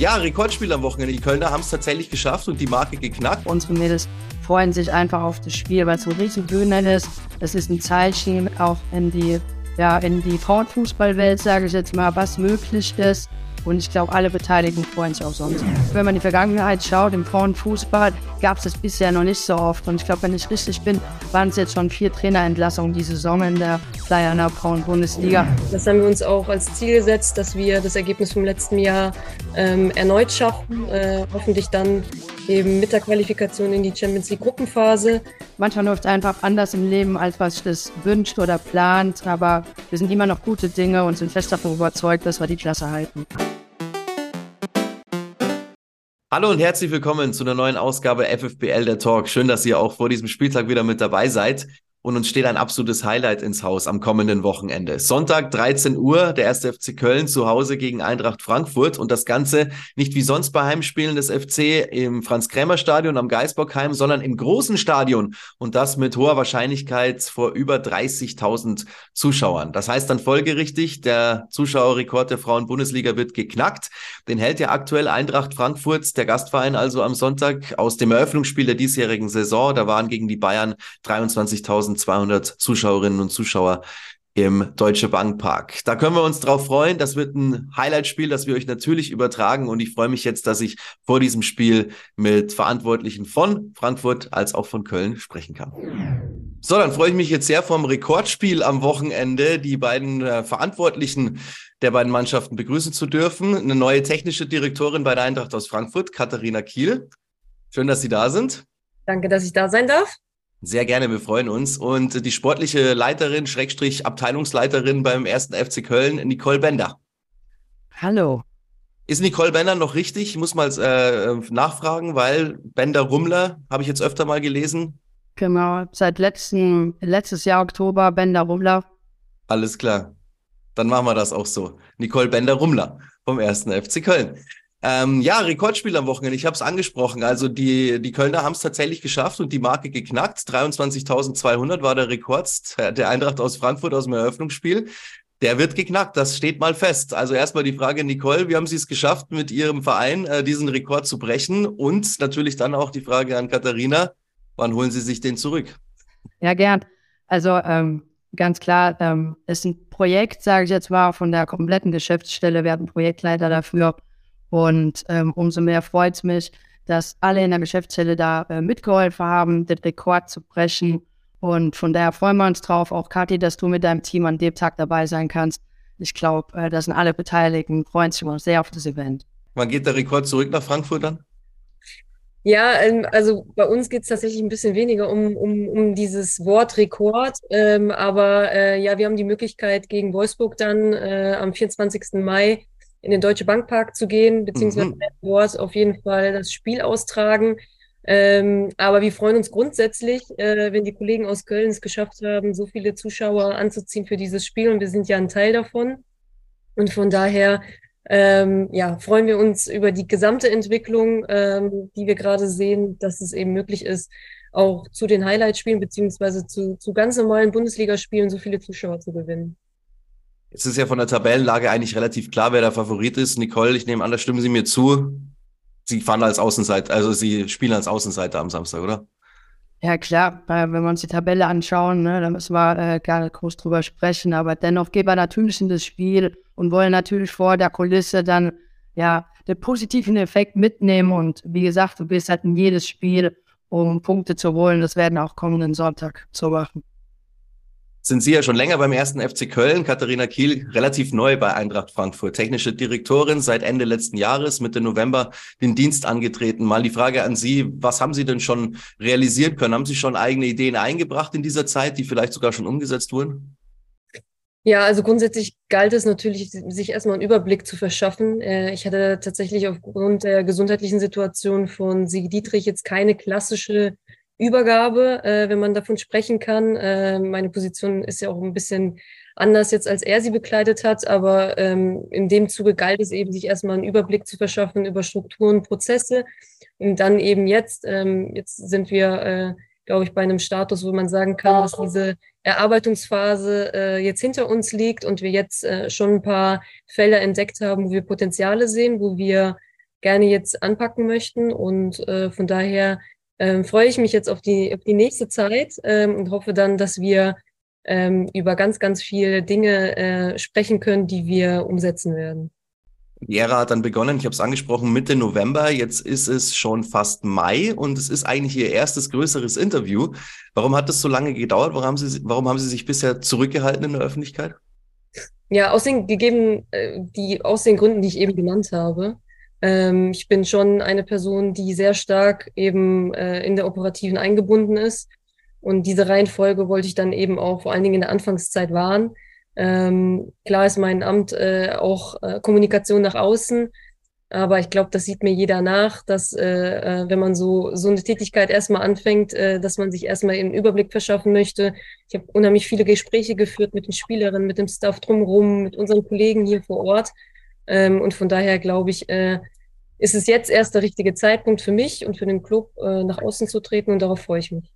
Ja, Rekordspiel am Wochenende. Die Kölner haben es tatsächlich geschafft und die Marke geknackt. Unsere Mädels freuen sich einfach auf das Spiel, weil es ein riesen Bühne ist. Es ist ein Zeichen auch in die, ja, in die Frauenfußballwelt, sage ich jetzt mal, was möglich ist. Und ich glaube, alle Beteiligten freuen sich auch sonst. Wenn man in die Vergangenheit schaut, im Frauenfußball gab es das bisher noch nicht so oft. Und ich glaube, wenn ich richtig bin, waren es jetzt schon vier Trainerentlassungen die Saison in der Flyer Frauen-Bundesliga. Das haben wir uns auch als Ziel gesetzt, dass wir das Ergebnis vom letzten Jahr ähm, erneut schaffen. Äh, hoffentlich dann eben mit der Qualifikation in die Champions League Gruppenphase. Manchmal läuft es einfach anders im Leben, als was ich das wünscht oder plant. Aber wir sind immer noch gute Dinge und sind fest davon überzeugt, dass wir die Klasse halten. Hallo und herzlich willkommen zu einer neuen Ausgabe FFBL der Talk. Schön, dass ihr auch vor diesem Spieltag wieder mit dabei seid. Und uns steht ein absolutes Highlight ins Haus am kommenden Wochenende. Sonntag 13 Uhr, der erste FC Köln zu Hause gegen Eintracht Frankfurt und das Ganze nicht wie sonst bei Heimspielen des FC im Franz-Krämer-Stadion am Geisbockheim, sondern im großen Stadion und das mit hoher Wahrscheinlichkeit vor über 30.000 Zuschauern. Das heißt dann folgerichtig, der Zuschauerrekord der Frauen-Bundesliga wird geknackt. Den hält ja aktuell Eintracht Frankfurt, der Gastverein also am Sonntag aus dem Eröffnungsspiel der diesjährigen Saison. Da waren gegen die Bayern 23.000 1200 Zuschauerinnen und Zuschauer im Deutsche Bank Park. Da können wir uns drauf freuen. Das wird ein Highlight-Spiel, das wir euch natürlich übertragen. Und ich freue mich jetzt, dass ich vor diesem Spiel mit Verantwortlichen von Frankfurt als auch von Köln sprechen kann. So, dann freue ich mich jetzt sehr vom Rekordspiel am Wochenende, die beiden äh, Verantwortlichen der beiden Mannschaften begrüßen zu dürfen. Eine neue technische Direktorin bei der Eintracht aus Frankfurt, Katharina Kiel. Schön, dass Sie da sind. Danke, dass ich da sein darf. Sehr gerne, wir freuen uns. Und die sportliche Leiterin, Schrägstrich Abteilungsleiterin beim ersten FC Köln, Nicole Bender. Hallo. Ist Nicole Bender noch richtig? Ich muss mal äh, nachfragen, weil Bender Rummler habe ich jetzt öfter mal gelesen. Genau, seit letzten, letztes Jahr Oktober Bender Rummler. Alles klar. Dann machen wir das auch so. Nicole Bender Rummler vom ersten FC Köln. Ähm, ja, Rekordspiel am Wochenende. Ich habe es angesprochen. Also die, die Kölner haben es tatsächlich geschafft und die Marke geknackt. 23.200 war der Rekord der Eintracht aus Frankfurt aus dem Eröffnungsspiel. Der wird geknackt, das steht mal fest. Also erstmal die Frage, Nicole, wie haben Sie es geschafft, mit Ihrem Verein äh, diesen Rekord zu brechen? Und natürlich dann auch die Frage an Katharina, wann holen Sie sich den zurück? Ja, gern. Also ähm, ganz klar, ähm, ist ein Projekt, sage ich jetzt mal, von der kompletten Geschäftsstelle. Hatten Projektleiter dafür und ähm, umso mehr freut es mich, dass alle in der Geschäftsstelle da äh, mitgeholfen haben, den Rekord zu brechen. Und von daher freuen wir uns drauf, auch Kathi, dass du mit deinem Team an dem Tag dabei sein kannst. Ich glaube, äh, da sind alle Beteiligten, freuen sich sehr auf das Event. Wann geht der Rekord zurück nach Frankfurt dann? Ja, ähm, also bei uns geht es tatsächlich ein bisschen weniger um, um, um dieses Wort Rekord. Ähm, aber äh, ja, wir haben die Möglichkeit, gegen Wolfsburg dann äh, am 24. Mai in den Deutsche Bankpark zu gehen, beziehungsweise mhm. dort auf jeden Fall das Spiel austragen. Ähm, aber wir freuen uns grundsätzlich, äh, wenn die Kollegen aus Köln es geschafft haben, so viele Zuschauer anzuziehen für dieses Spiel und wir sind ja ein Teil davon. Und von daher ähm, ja, freuen wir uns über die gesamte Entwicklung, ähm, die wir gerade sehen, dass es eben möglich ist, auch zu den Highlight-Spielen beziehungsweise zu, zu ganz normalen Bundesligaspielen so viele Zuschauer zu gewinnen. Es ist ja von der Tabellenlage eigentlich relativ klar, wer der Favorit ist. Nicole, ich nehme an, da stimmen Sie mir zu. Sie fahren als Außenseiter, also Sie spielen als Außenseiter am Samstag, oder? Ja, klar, wenn wir uns die Tabelle anschauen, ne, da müssen wir äh, gar nicht groß drüber sprechen. Aber dennoch gehen wir natürlich in das Spiel und wollen natürlich vor der Kulisse dann ja den positiven Effekt mitnehmen. Und wie gesagt, du bist halt in jedes Spiel, um Punkte zu holen. Das werden auch kommenden Sonntag so machen sind Sie ja schon länger beim ersten FC Köln. Katharina Kiel, relativ neu bei Eintracht Frankfurt. Technische Direktorin seit Ende letzten Jahres, Mitte November den Dienst angetreten. Mal die Frage an Sie, was haben Sie denn schon realisieren können? Haben Sie schon eigene Ideen eingebracht in dieser Zeit, die vielleicht sogar schon umgesetzt wurden? Ja, also grundsätzlich galt es natürlich, sich erstmal einen Überblick zu verschaffen. Äh, ich hatte tatsächlich aufgrund der gesundheitlichen Situation von Sieg Dietrich jetzt keine klassische Übergabe, äh, wenn man davon sprechen kann. Äh, meine Position ist ja auch ein bisschen anders jetzt, als er sie bekleidet hat, aber ähm, in dem Zuge galt es eben, sich erstmal einen Überblick zu verschaffen über Strukturen, Prozesse und dann eben jetzt, ähm, jetzt sind wir, äh, glaube ich, bei einem Status, wo man sagen kann, dass diese Erarbeitungsphase äh, jetzt hinter uns liegt und wir jetzt äh, schon ein paar Felder entdeckt haben, wo wir Potenziale sehen, wo wir gerne jetzt anpacken möchten. Und äh, von daher ähm, freue ich mich jetzt auf die, auf die nächste Zeit ähm, und hoffe dann, dass wir ähm, über ganz, ganz viele Dinge äh, sprechen können, die wir umsetzen werden. Die Ära hat dann begonnen, ich habe es angesprochen, Mitte November. Jetzt ist es schon fast Mai und es ist eigentlich Ihr erstes größeres Interview. Warum hat das so lange gedauert? Warum haben Sie, warum haben Sie sich bisher zurückgehalten in der Öffentlichkeit? Ja, aus den gegeben, äh, die, aus den Gründen, die ich eben genannt habe. Ähm, ich bin schon eine Person, die sehr stark eben äh, in der Operativen eingebunden ist. Und diese Reihenfolge wollte ich dann eben auch vor allen Dingen in der Anfangszeit wahren. Ähm, klar ist mein Amt äh, auch äh, Kommunikation nach außen, aber ich glaube, das sieht mir jeder nach, dass äh, äh, wenn man so, so eine Tätigkeit erstmal anfängt, äh, dass man sich erstmal einen Überblick verschaffen möchte. Ich habe unheimlich viele Gespräche geführt mit den Spielerinnen, mit dem Staff drumherum, mit unseren Kollegen hier vor Ort. Ähm, und von daher glaube ich, äh, ist es jetzt erst der richtige Zeitpunkt für mich und für den Club, äh, nach außen zu treten und darauf freue ich mich.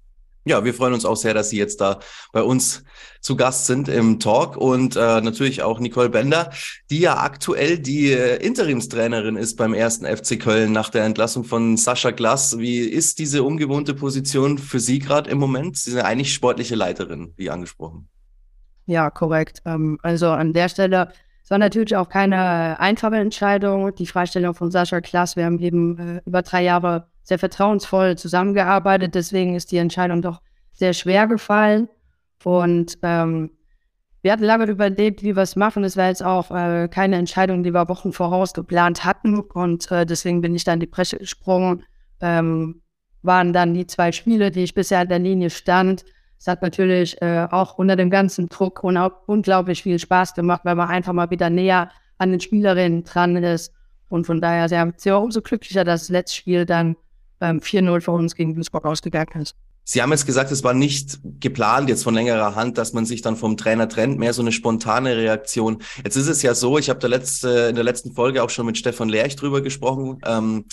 Ja, wir freuen uns auch sehr, dass Sie jetzt da bei uns zu Gast sind im Talk und äh, natürlich auch Nicole Bender, die ja aktuell die äh, Interimstrainerin ist beim ersten FC Köln nach der Entlassung von Sascha Glass. Wie ist diese ungewohnte Position für Sie gerade im Moment? Sie sind ja eigentlich sportliche Leiterin, wie angesprochen. Ja, korrekt. Ähm, also an der Stelle es war natürlich auch keine einfache Entscheidung. Die Freistellung von Sascha Klaas, wir haben eben äh, über drei Jahre sehr vertrauensvoll zusammengearbeitet. Deswegen ist die Entscheidung doch sehr schwer gefallen. Und ähm, wir hatten lange überlegt, wie wir es machen. Es war jetzt auch äh, keine Entscheidung, die wir Wochen voraus geplant hatten. Und äh, deswegen bin ich dann in die Presse gesprungen. Ähm, waren dann die zwei Spiele, die ich bisher an der Linie stand. Es hat natürlich äh, auch unter dem ganzen Druck unglaublich viel Spaß gemacht, weil man einfach mal wieder näher an den Spielerinnen dran ist. Und von daher sehr, sehr umso glücklicher, dass das letzte Spiel dann ähm, 4-0 für uns gegen Duisburg ausgegangen ist. Sie haben jetzt gesagt, es war nicht geplant jetzt von längerer Hand, dass man sich dann vom Trainer trennt, mehr so eine spontane Reaktion. Jetzt ist es ja so, ich habe letzte, in der letzten Folge auch schon mit Stefan Lerch drüber gesprochen. Ähm,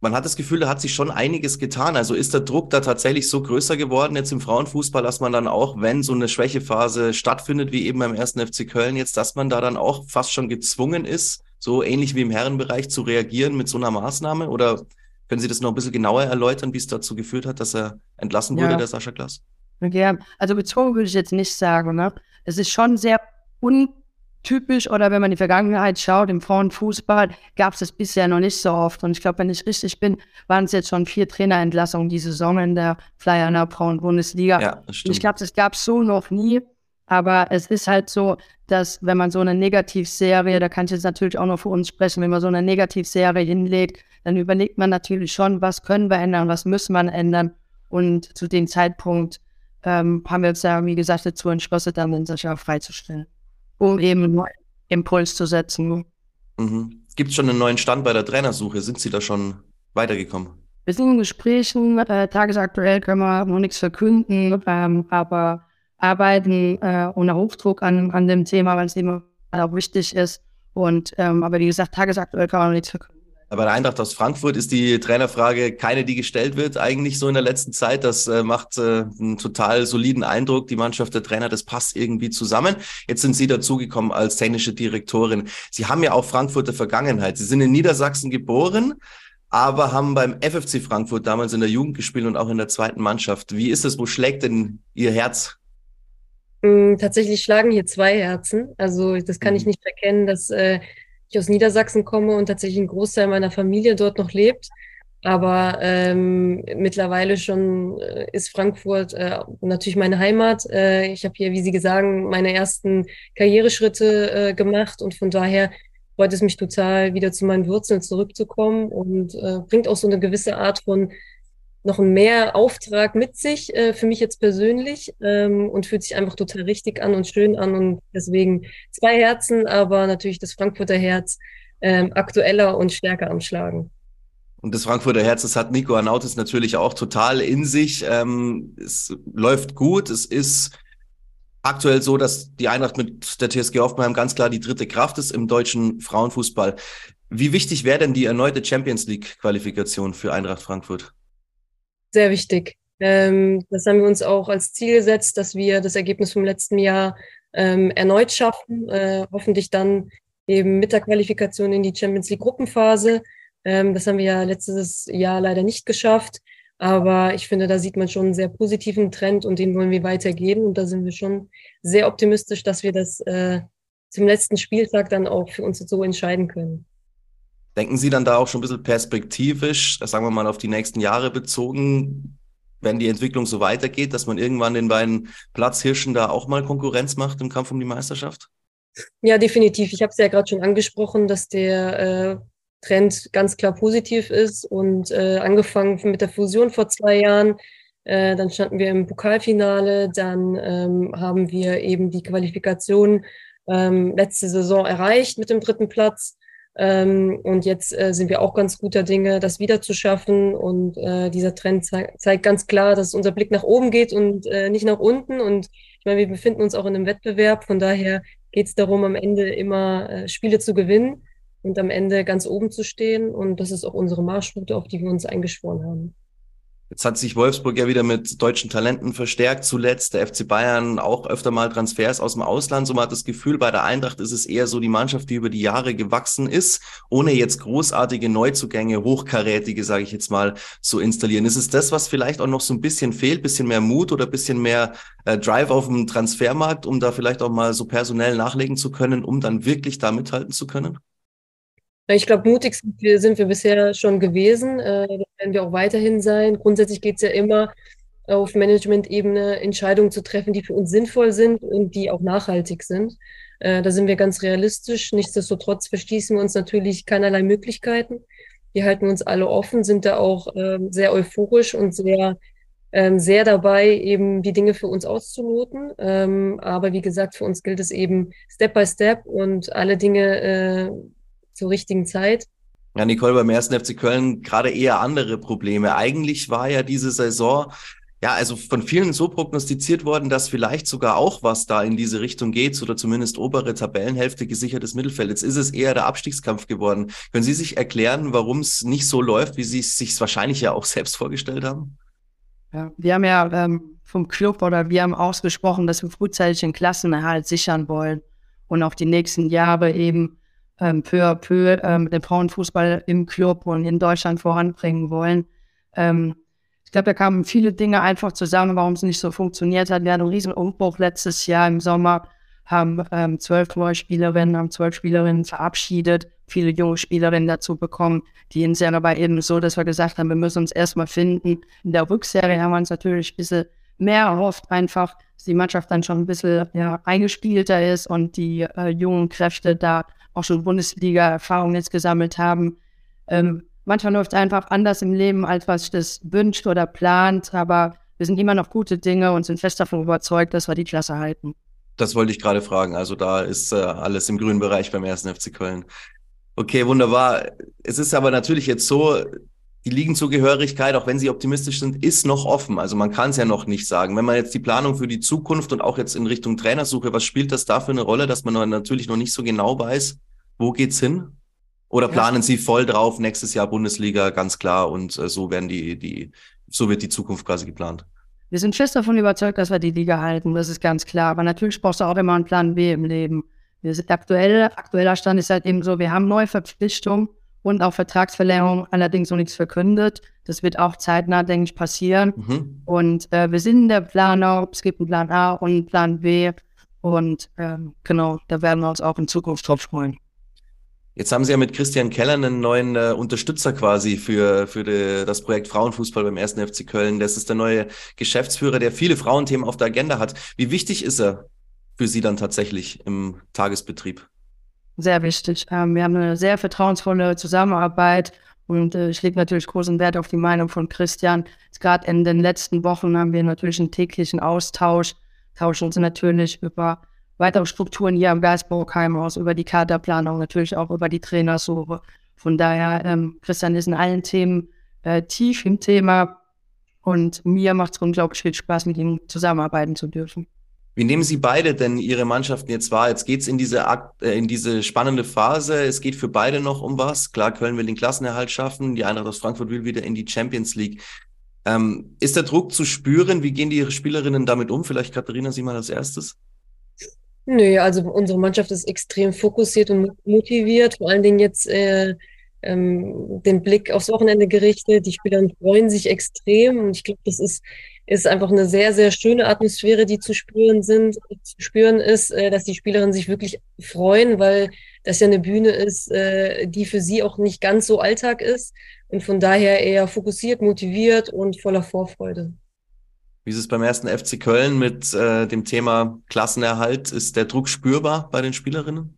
man hat das Gefühl, da hat sich schon einiges getan. Also ist der Druck da tatsächlich so größer geworden jetzt im Frauenfußball, dass man dann auch, wenn so eine Schwächephase stattfindet, wie eben beim ersten FC Köln jetzt, dass man da dann auch fast schon gezwungen ist, so ähnlich wie im Herrenbereich zu reagieren mit so einer Maßnahme? Oder können Sie das noch ein bisschen genauer erläutern, wie es dazu geführt hat, dass er entlassen wurde, ja. der Sascha Klaas? Ja, also bezogen würde ich jetzt nicht sagen. Ne? Es ist schon sehr untypisch oder wenn man in die Vergangenheit schaut, im Frauenfußball gab es das bisher noch nicht so oft. Und ich glaube, wenn ich richtig bin, waren es jetzt schon vier Trainerentlassungen die Saison in der Flyer Frauen-Bundesliga. Ja, ich glaube, das gab es so noch nie. Aber es ist halt so, dass wenn man so eine Negativserie, da kann ich jetzt natürlich auch noch für uns sprechen, wenn man so eine Negativserie hinlegt, dann überlegt man natürlich schon, was können wir ändern, was müssen wir ändern. Und zu dem Zeitpunkt ähm, haben wir uns ja, wie gesagt, dazu entschlossen, dann den Sascha freizustellen, um eben einen Impuls zu setzen. Mhm. Gibt es schon einen neuen Stand bei der Trainersuche? Sind Sie da schon weitergekommen? Wir sind in Gesprächen. Äh, tagesaktuell können wir noch nichts verkünden, ähm, aber arbeiten äh, unter Hochdruck an, an dem Thema, weil es immer auch wichtig ist. Und ähm, aber wie gesagt, tagesaktuell kann man noch nichts verkünden. Bei der Eintracht aus Frankfurt ist die Trainerfrage keine, die gestellt wird, eigentlich so in der letzten Zeit. Das äh, macht äh, einen total soliden Eindruck. Die Mannschaft, der Trainer, das passt irgendwie zusammen. Jetzt sind Sie dazugekommen als technische Direktorin. Sie haben ja auch Frankfurter Vergangenheit. Sie sind in Niedersachsen geboren, aber haben beim FFC Frankfurt damals in der Jugend gespielt und auch in der zweiten Mannschaft. Wie ist es? Wo schlägt denn Ihr Herz? Mm, tatsächlich schlagen hier zwei Herzen. Also das kann mhm. ich nicht verkennen, dass äh, ich aus Niedersachsen komme und tatsächlich ein Großteil meiner Familie dort noch lebt. Aber ähm, mittlerweile schon äh, ist Frankfurt äh, natürlich meine Heimat. Äh, ich habe hier, wie Sie sagen, meine ersten Karriereschritte äh, gemacht und von daher freut es mich total, wieder zu meinen Wurzeln zurückzukommen und äh, bringt auch so eine gewisse Art von noch mehr Auftrag mit sich, äh, für mich jetzt persönlich, ähm, und fühlt sich einfach total richtig an und schön an. Und deswegen zwei Herzen, aber natürlich das Frankfurter Herz ähm, aktueller und stärker am Schlagen. Und das Frankfurter Herz, das hat Nico Arnautis natürlich auch total in sich. Ähm, es läuft gut. Es ist aktuell so, dass die Eintracht mit der TSG Hoffenheim ganz klar die dritte Kraft ist im deutschen Frauenfußball. Wie wichtig wäre denn die erneute Champions League Qualifikation für Eintracht Frankfurt? Sehr wichtig. Ähm, das haben wir uns auch als Ziel gesetzt, dass wir das Ergebnis vom letzten Jahr ähm, erneut schaffen, äh, hoffentlich dann eben mit der Qualifikation in die Champions League Gruppenphase. Ähm, das haben wir ja letztes Jahr leider nicht geschafft. Aber ich finde, da sieht man schon einen sehr positiven Trend und den wollen wir weitergehen. Und da sind wir schon sehr optimistisch, dass wir das äh, zum letzten Spieltag dann auch für uns so entscheiden können. Denken Sie dann da auch schon ein bisschen perspektivisch, sagen wir mal auf die nächsten Jahre bezogen, wenn die Entwicklung so weitergeht, dass man irgendwann den beiden Platzhirschen da auch mal Konkurrenz macht im Kampf um die Meisterschaft? Ja, definitiv. Ich habe es ja gerade schon angesprochen, dass der äh, Trend ganz klar positiv ist und äh, angefangen mit der Fusion vor zwei Jahren. Äh, dann standen wir im Pokalfinale, dann ähm, haben wir eben die Qualifikation ähm, letzte Saison erreicht mit dem dritten Platz. Ähm, und jetzt äh, sind wir auch ganz guter Dinge, das wieder zu schaffen. Und äh, dieser Trend ze zeigt ganz klar, dass unser Blick nach oben geht und äh, nicht nach unten. Und ich meine, wir befinden uns auch in einem Wettbewerb. Von daher geht es darum, am Ende immer Spiele zu gewinnen und am Ende ganz oben zu stehen. Und das ist auch unsere Marschroute, auf die wir uns eingeschworen haben. Jetzt hat sich Wolfsburg ja wieder mit deutschen Talenten verstärkt. Zuletzt der FC Bayern auch öfter mal Transfers aus dem Ausland. So man hat das Gefühl, bei der Eintracht ist es eher so die Mannschaft, die über die Jahre gewachsen ist, ohne jetzt großartige Neuzugänge, hochkarätige, sage ich jetzt mal, zu installieren. Ist es das, was vielleicht auch noch so ein bisschen fehlt, bisschen mehr Mut oder bisschen mehr äh, Drive auf dem Transfermarkt, um da vielleicht auch mal so personell nachlegen zu können, um dann wirklich da mithalten zu können? Ich glaube, mutig sind wir, sind wir, bisher schon gewesen. Äh, das werden wir auch weiterhin sein. Grundsätzlich geht es ja immer auf Management-Ebene Entscheidungen zu treffen, die für uns sinnvoll sind und die auch nachhaltig sind. Äh, da sind wir ganz realistisch. Nichtsdestotrotz verschließen wir uns natürlich keinerlei Möglichkeiten. Wir halten uns alle offen, sind da auch ähm, sehr euphorisch und sehr, ähm, sehr dabei, eben die Dinge für uns auszuloten. Ähm, aber wie gesagt, für uns gilt es eben Step by Step und alle Dinge äh, zur richtigen Zeit. Ja, Nicole, beim ersten FC Köln gerade eher andere Probleme. Eigentlich war ja diese Saison ja, also von vielen so prognostiziert worden, dass vielleicht sogar auch was da in diese Richtung geht oder zumindest obere Tabellenhälfte gesichertes Mittelfeld. Jetzt ist es eher der Abstiegskampf geworden. Können Sie sich erklären, warum es nicht so läuft, wie Sie es sich wahrscheinlich ja auch selbst vorgestellt haben? Ja, wir haben ja ähm, vom Club oder wir haben ausgesprochen, dass wir frühzeitig den Klassenerhalt sichern wollen und auch die nächsten Jahre eben ähm, peu à peu ähm, den Frauenfußball im Club und in Deutschland voranbringen wollen. Ähm, ich glaube, da kamen viele Dinge einfach zusammen, warum es nicht so funktioniert hat. Wir hatten einen riesen Umbruch letztes Jahr im Sommer, haben ähm, zwölf neue Spielerinnen, haben zwölf Spielerinnen verabschiedet, viele junge Spielerinnen dazu bekommen. Die Hinserie war eben so, dass wir gesagt haben, wir müssen uns erstmal finden. In der Rückserie haben wir uns natürlich ein bisschen mehr erhofft, einfach, dass die Mannschaft dann schon ein bisschen ja, eingespielter ist und die äh, jungen Kräfte da auch schon Bundesliga-Erfahrung jetzt gesammelt haben. Ähm, manchmal läuft es einfach anders im Leben, als was ich das wünscht oder plant, aber wir sind immer noch gute Dinge und sind fest davon überzeugt, dass wir die Klasse halten. Das wollte ich gerade fragen. Also da ist äh, alles im grünen Bereich beim ersten FC Köln. Okay, wunderbar. Es ist aber natürlich jetzt so, die Ligenzugehörigkeit, auch wenn sie optimistisch sind, ist noch offen. Also man kann es ja noch nicht sagen. Wenn man jetzt die Planung für die Zukunft und auch jetzt in Richtung Trainersuche, was spielt das da für eine Rolle, dass man natürlich noch nicht so genau weiß, wo geht's hin? Oder planen ja. Sie voll drauf, nächstes Jahr Bundesliga, ganz klar, und äh, so werden die, die, so wird die Zukunft quasi geplant. Wir sind fest davon überzeugt, dass wir die Liga halten, das ist ganz klar. Aber natürlich brauchst du auch immer einen Plan B im Leben. Wir sind aktuell, aktueller Stand ist halt eben so, wir haben neue Verpflichtungen und auch Vertragsverlängerung, allerdings noch nichts verkündet. Das wird auch zeitnah, denke ich, passieren. Mhm. Und äh, wir sind in der Planung, es gibt einen Plan A und einen Plan B. Und ähm, genau, da werden wir uns auch in Zukunft drauf freuen. Jetzt haben Sie ja mit Christian Keller einen neuen äh, Unterstützer quasi für, für die, das Projekt Frauenfußball beim 1. FC Köln. Das ist der neue Geschäftsführer, der viele Frauenthemen auf der Agenda hat. Wie wichtig ist er für Sie dann tatsächlich im Tagesbetrieb? Sehr wichtig. Ähm, wir haben eine sehr vertrauensvolle Zusammenarbeit und äh, ich lege natürlich großen Wert auf die Meinung von Christian. Gerade in den letzten Wochen haben wir natürlich einen täglichen Austausch, tauschen uns natürlich über weitere Strukturen hier am Geisburgheim aus, über die Kaderplanung, natürlich auch über die Trainersuche. Von daher, ähm, Christian ist in allen Themen äh, tief im Thema und mir macht es unglaublich viel Spaß, mit ihm zusammenarbeiten zu dürfen. Wie nehmen Sie beide denn Ihre Mannschaften jetzt wahr? Jetzt geht's in diese äh, in diese spannende Phase. Es geht für beide noch um was. Klar, Köln will den Klassenerhalt schaffen. Die Eintracht aus Frankfurt will wieder in die Champions League. Ähm, ist der Druck zu spüren? Wie gehen die Spielerinnen damit um? Vielleicht Katharina, Sie mal als erstes. Nö, also unsere Mannschaft ist extrem fokussiert und motiviert, vor allen Dingen jetzt äh, ähm, den Blick aufs Wochenende gerichtet. Die Spieler freuen sich extrem und ich glaube, das ist, ist einfach eine sehr, sehr schöne Atmosphäre, die zu spüren sind, zu spüren ist, äh, dass die Spielerinnen sich wirklich freuen, weil das ja eine Bühne ist, äh, die für sie auch nicht ganz so Alltag ist und von daher eher fokussiert, motiviert und voller Vorfreude. Wie ist es beim ersten FC Köln mit äh, dem Thema Klassenerhalt? Ist der Druck spürbar bei den Spielerinnen?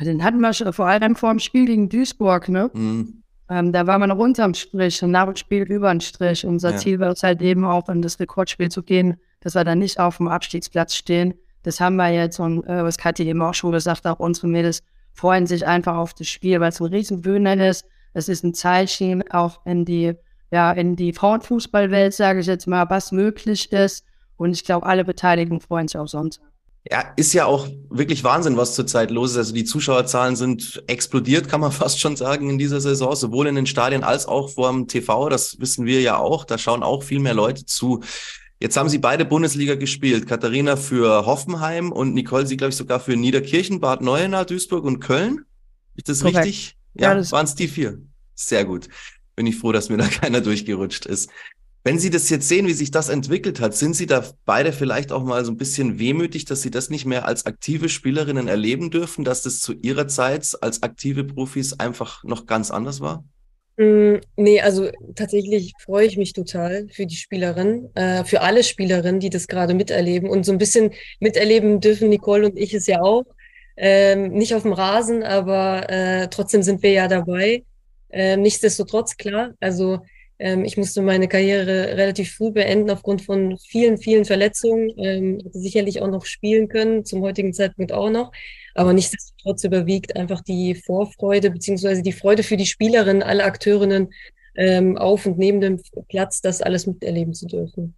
Den hatten wir schon, vor allem vor dem Spiel gegen Duisburg, ne? Mhm. Ähm, da war man noch unterm Strich und nach dem Spiel über den Strich. Unser ja. Ziel war es halt eben auch, in das Rekordspiel zu gehen, dass wir dann nicht auf dem Abstiegsplatz stehen. Das haben wir jetzt und äh, was Kathi eben auch schon gesagt, auch unsere Mädels freuen sich einfach auf das Spiel, weil es ein Riesenbühne ist. Es ist ein Zeichen auch in die ja, in die Frauenfußballwelt, sage ich jetzt mal, was möglich ist. Und ich glaube, alle Beteiligten freuen sich auch sonst. Ja, ist ja auch wirklich Wahnsinn, was zurzeit los ist. Also die Zuschauerzahlen sind explodiert, kann man fast schon sagen, in dieser Saison, sowohl in den Stadien als auch vor dem TV. Das wissen wir ja auch. Da schauen auch viel mehr Leute zu. Jetzt haben sie beide Bundesliga gespielt. Katharina für Hoffenheim und Nicole sie, glaube ich, sogar für Niederkirchen, Bad Neuenahr, Duisburg und Köln. Ist das Korrekt. richtig? Ja, ja waren es die vier. Sehr gut bin ich froh, dass mir da keiner durchgerutscht ist. Wenn Sie das jetzt sehen, wie sich das entwickelt hat, sind Sie da beide vielleicht auch mal so ein bisschen wehmütig, dass Sie das nicht mehr als aktive Spielerinnen erleben dürfen, dass das zu Ihrer Zeit als aktive Profis einfach noch ganz anders war? Mm, nee, also tatsächlich freue ich mich total für die Spielerin, äh, für alle Spielerinnen, die das gerade miterleben. Und so ein bisschen miterleben dürfen Nicole und ich es ja auch. Ähm, nicht auf dem Rasen, aber äh, trotzdem sind wir ja dabei. Ähm, nichtsdestotrotz, klar, also ich musste meine Karriere relativ früh beenden aufgrund von vielen, vielen Verletzungen. Ähm, hätte sicherlich auch noch spielen können, zum heutigen Zeitpunkt auch noch. Aber nichtsdestotrotz überwiegt einfach die Vorfreude beziehungsweise die Freude für die Spielerinnen, alle Akteurinnen ähm, auf und neben dem Platz, das alles miterleben zu dürfen.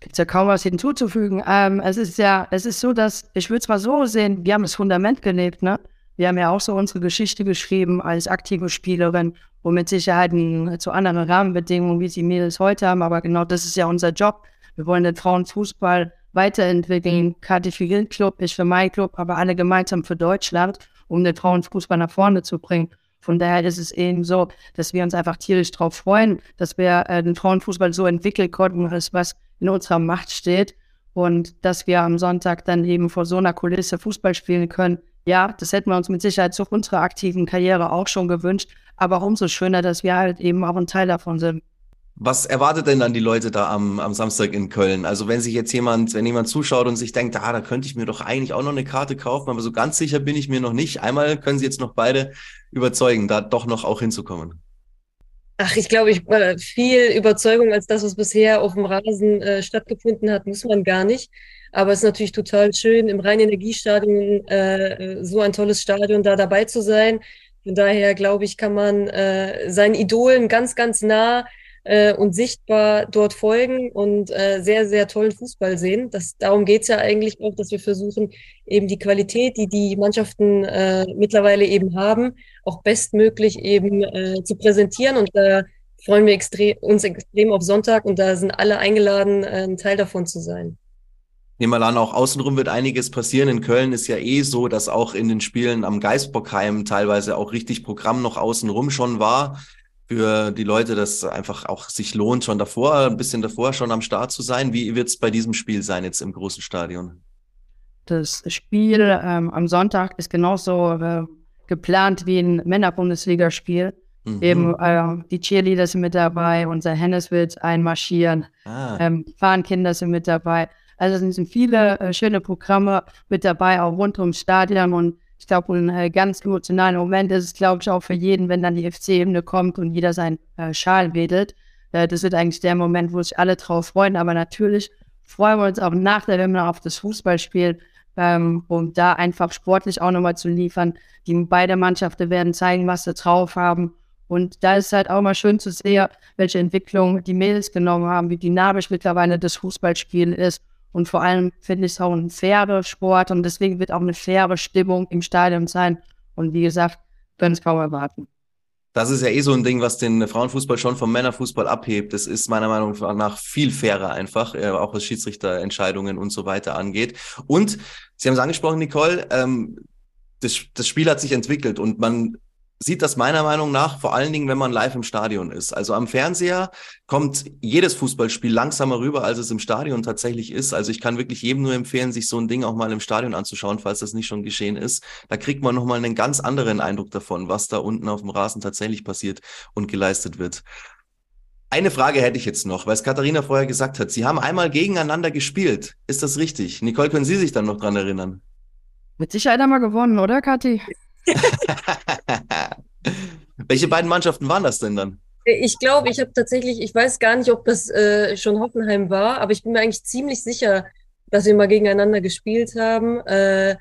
Gibt ja kaum was hinzuzufügen. Ähm, es ist ja, es ist so, dass, ich würde es mal so sehen, wir haben das Fundament gelebt, ne? Wir haben ja auch so unsere Geschichte geschrieben als aktive Spielerin und mit Sicherheit zu anderen Rahmenbedingungen, wie sie Mädels heute haben. Aber genau das ist ja unser Job. Wir wollen den Frauenfußball weiterentwickeln. Kati für ihren Club, ich für meinen Club, aber alle gemeinsam für Deutschland, um den Frauenfußball nach vorne zu bringen. Von daher ist es eben so, dass wir uns einfach tierisch darauf freuen, dass wir äh, den Frauenfußball so entwickeln konnten, was in unserer Macht steht und dass wir am Sonntag dann eben vor so einer Kulisse Fußball spielen können, ja, das hätten wir uns mit Sicherheit zu unserer aktiven Karriere auch schon gewünscht. Aber umso schöner, dass wir halt eben auch ein Teil davon sind. Was erwartet denn dann die Leute da am, am Samstag in Köln? Also wenn sich jetzt jemand, wenn jemand zuschaut und sich denkt, ah, da könnte ich mir doch eigentlich auch noch eine Karte kaufen, aber so ganz sicher bin ich mir noch nicht. Einmal können Sie jetzt noch beide überzeugen, da doch noch auch hinzukommen. Ach, ich glaube, ich, äh, viel Überzeugung als das, was bisher auf dem Rasen äh, stattgefunden hat, muss man gar nicht. Aber es ist natürlich total schön, im Rhein-Energiestadion äh, so ein tolles Stadion da dabei zu sein. Von daher glaube ich, kann man äh, seinen Idolen ganz, ganz nah äh, und sichtbar dort folgen und äh, sehr, sehr tollen Fußball sehen. Das, darum geht es ja eigentlich auch, dass wir versuchen, eben die Qualität, die die Mannschaften äh, mittlerweile eben haben, auch bestmöglich eben äh, zu präsentieren. Und da freuen wir extrem, uns extrem auf Sonntag und da sind alle eingeladen, äh, ein Teil davon zu sein nehme mal an, auch außenrum wird einiges passieren. In Köln ist ja eh so, dass auch in den Spielen am Geisbockheim teilweise auch richtig Programm noch außenrum schon war. Für die Leute, dass einfach auch sich lohnt, schon davor, ein bisschen davor schon am Start zu sein. Wie wird es bei diesem Spiel sein jetzt im großen Stadion? Das Spiel ähm, am Sonntag ist genauso äh, geplant wie ein Männerbundesligaspiel. Mhm. Eben äh, die Cheerleader sind mit dabei, unser Hennes wird einmarschieren, ah. ähm, Fahnenkinder sind mit dabei. Also es sind viele äh, schöne Programme mit dabei, auch rund ums Stadion. Und ich glaube, ein äh, ganz emotionaler Moment ist es, glaube ich, auch für jeden, wenn dann die FC-Ebene kommt und jeder seinen äh, Schal wedelt. Äh, das wird eigentlich der Moment, wo sich alle drauf freuen. Aber natürlich freuen wir uns auch nach der Wende auf das Fußballspiel, ähm, um da einfach sportlich auch nochmal zu liefern. Die beide Mannschaften werden zeigen, was sie drauf haben. Und da ist halt auch mal schön zu sehen, welche Entwicklung die Mädels genommen haben, wie dynamisch mittlerweile das Fußballspiel ist und vor allem finde ich es auch ein fairer Sport und deswegen wird auch eine faire Stimmung im Stadion sein. Und wie gesagt, können es kaum erwarten. Das ist ja eh so ein Ding, was den Frauenfußball schon vom Männerfußball abhebt. Das ist meiner Meinung nach viel fairer einfach, äh, auch was Schiedsrichterentscheidungen und so weiter angeht. Und Sie haben es angesprochen, Nicole, ähm, das, das Spiel hat sich entwickelt und man sieht das meiner Meinung nach vor allen Dingen, wenn man live im Stadion ist. Also am Fernseher kommt jedes Fußballspiel langsamer rüber, als es im Stadion tatsächlich ist. Also ich kann wirklich jedem nur empfehlen, sich so ein Ding auch mal im Stadion anzuschauen, falls das nicht schon geschehen ist. Da kriegt man nochmal einen ganz anderen Eindruck davon, was da unten auf dem Rasen tatsächlich passiert und geleistet wird. Eine Frage hätte ich jetzt noch, weil es Katharina vorher gesagt hat. Sie haben einmal gegeneinander gespielt. Ist das richtig? Nicole, können Sie sich dann noch dran erinnern? Mit Sicherheit einmal gewonnen, oder, Kathi? Welche beiden Mannschaften waren das denn dann? Ich glaube, ich habe tatsächlich, ich weiß gar nicht, ob das äh, schon Hoffenheim war, aber ich bin mir eigentlich ziemlich sicher, dass wir mal gegeneinander gespielt haben. Äh,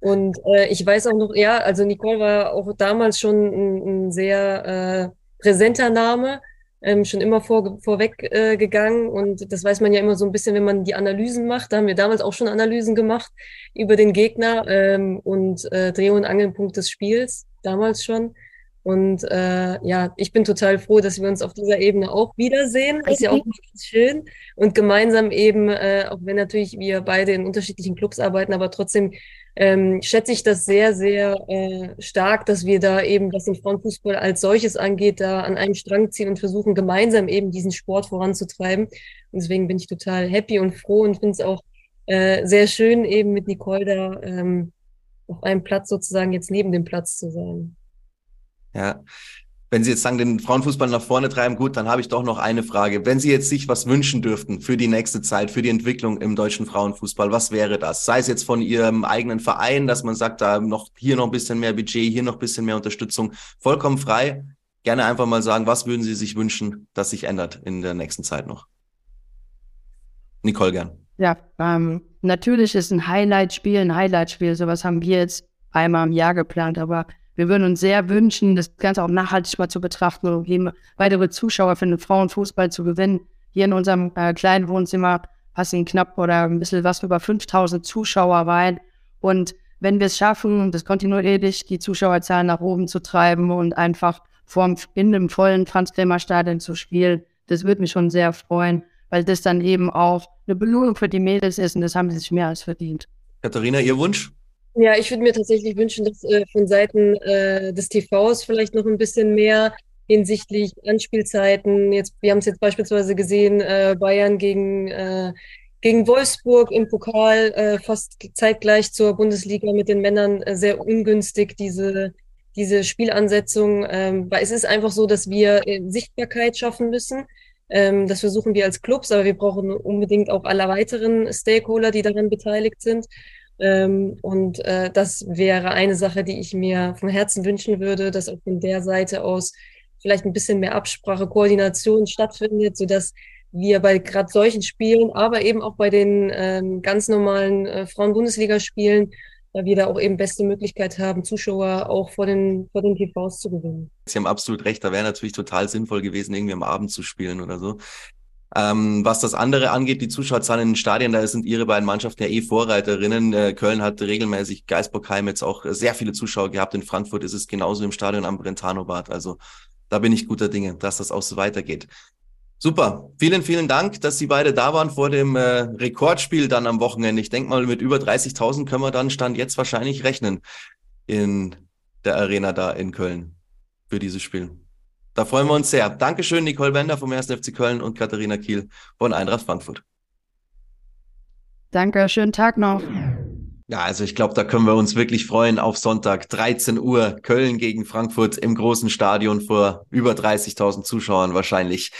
und äh, ich weiß auch noch, ja, also Nicole war auch damals schon ein, ein sehr äh, präsenter Name ähm, schon immer vor, vorweg äh, gegangen. Und das weiß man ja immer so ein bisschen, wenn man die Analysen macht. Da haben wir damals auch schon Analysen gemacht über den Gegner ähm, und äh, Dreh- und Angelpunkt des Spiels, damals schon. Und äh, ja, ich bin total froh, dass wir uns auf dieser Ebene auch wiedersehen. Das ist ja auch ganz schön. Und gemeinsam eben, äh, auch wenn natürlich wir beide in unterschiedlichen Clubs arbeiten, aber trotzdem ähm, schätze ich das sehr, sehr äh, stark, dass wir da eben, was den Frauenfußball als solches angeht, da an einem Strang ziehen und versuchen, gemeinsam eben diesen Sport voranzutreiben. Und deswegen bin ich total happy und froh und finde es auch äh, sehr schön, eben mit Nicole da ähm, auf einem Platz sozusagen jetzt neben dem Platz zu sein. Ja, wenn Sie jetzt sagen, den Frauenfußball nach vorne treiben, gut, dann habe ich doch noch eine Frage. Wenn Sie jetzt sich was wünschen dürften für die nächste Zeit, für die Entwicklung im deutschen Frauenfußball, was wäre das? Sei es jetzt von Ihrem eigenen Verein, dass man sagt, da noch hier noch ein bisschen mehr Budget, hier noch ein bisschen mehr Unterstützung, vollkommen frei. Gerne einfach mal sagen, was würden Sie sich wünschen, dass sich ändert in der nächsten Zeit noch? Nicole gern. Ja, ähm, natürlich ist ein Highlight-Spiel ein Highlight-Spiel. Sowas haben wir jetzt einmal im Jahr geplant, aber wir würden uns sehr wünschen, das Ganze auch nachhaltig mal zu betrachten und eben weitere Zuschauer für den Frauenfußball zu gewinnen. Hier in unserem äh, kleinen Wohnzimmer passen knapp oder ein bisschen was über 5000 Zuschauer rein. Und wenn wir es schaffen, das kontinuierlich die Zuschauerzahlen nach oben zu treiben und einfach vorm, in dem vollen Franz-Kremer-Stadion zu spielen, das würde mich schon sehr freuen, weil das dann eben auch eine Belohnung für die Mädels ist und das haben sie sich mehr als verdient. Katharina, Ihr Wunsch? Ja, ich würde mir tatsächlich wünschen, dass äh, von Seiten äh, des TVs vielleicht noch ein bisschen mehr hinsichtlich Anspielzeiten. Jetzt, wir haben es jetzt beispielsweise gesehen, äh, Bayern gegen, äh, gegen Wolfsburg im Pokal, äh, fast zeitgleich zur Bundesliga mit den Männern, äh, sehr ungünstig, diese, diese Spielansetzung. Ähm, weil es ist einfach so, dass wir äh, Sichtbarkeit schaffen müssen. Ähm, das versuchen wir als Clubs, aber wir brauchen unbedingt auch alle weiteren Stakeholder, die daran beteiligt sind. Ähm, und äh, das wäre eine Sache, die ich mir von Herzen wünschen würde, dass auch von der Seite aus vielleicht ein bisschen mehr Absprache, Koordination stattfindet, sodass wir bei gerade solchen Spielen, aber eben auch bei den ähm, ganz normalen äh, Frauen-Bundesliga-Spielen, da wir da auch eben beste Möglichkeit haben, Zuschauer auch vor den, vor den TVs zu gewinnen. Sie haben absolut recht, da wäre natürlich total sinnvoll gewesen, irgendwie am Abend zu spielen oder so. Ähm, was das andere angeht, die Zuschauerzahlen in den Stadien, da sind ihre beiden Mannschaften ja eh Vorreiterinnen. Äh, Köln hat regelmäßig Geisbockheim jetzt auch sehr viele Zuschauer gehabt. In Frankfurt ist es genauso im Stadion am Brentano-Bad. Also da bin ich guter Dinge, dass das auch so weitergeht. Super. Vielen, vielen Dank, dass Sie beide da waren vor dem äh, Rekordspiel dann am Wochenende. Ich denke mal, mit über 30.000 können wir dann Stand jetzt wahrscheinlich rechnen in der Arena da in Köln für dieses Spiel. Da freuen wir uns sehr. Dankeschön, Nicole Bender vom 1. FC Köln und Katharina Kiel von Eintracht Frankfurt. Danke, schönen Tag noch. Ja, also ich glaube, da können wir uns wirklich freuen auf Sonntag, 13 Uhr, Köln gegen Frankfurt im großen Stadion vor über 30.000 Zuschauern wahrscheinlich.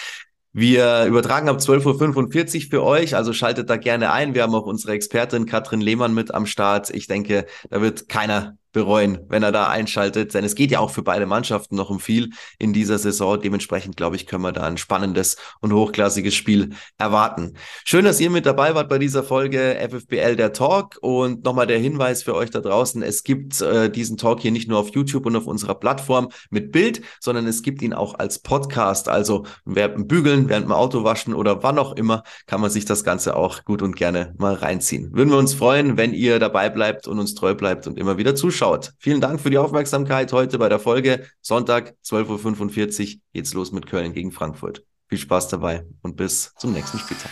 Wir übertragen ab 12.45 Uhr für euch, also schaltet da gerne ein. Wir haben auch unsere Expertin Katrin Lehmann mit am Start. Ich denke, da wird keiner bereuen, wenn er da einschaltet. Denn es geht ja auch für beide Mannschaften noch um viel in dieser Saison. Dementsprechend, glaube ich, können wir da ein spannendes und hochklassiges Spiel erwarten. Schön, dass ihr mit dabei wart bei dieser Folge FFBL der Talk. Und nochmal der Hinweis für euch da draußen. Es gibt äh, diesen Talk hier nicht nur auf YouTube und auf unserer Plattform mit Bild, sondern es gibt ihn auch als Podcast. Also während dem Bügeln, während dem Autowaschen oder wann auch immer, kann man sich das Ganze auch gut und gerne mal reinziehen. Würden wir uns freuen, wenn ihr dabei bleibt und uns treu bleibt und immer wieder zuschaut zuschaut. Vielen Dank für die Aufmerksamkeit heute bei der Folge. Sonntag, 12.45 Uhr, geht's los mit Köln gegen Frankfurt. Viel Spaß dabei und bis zum nächsten Spieltag.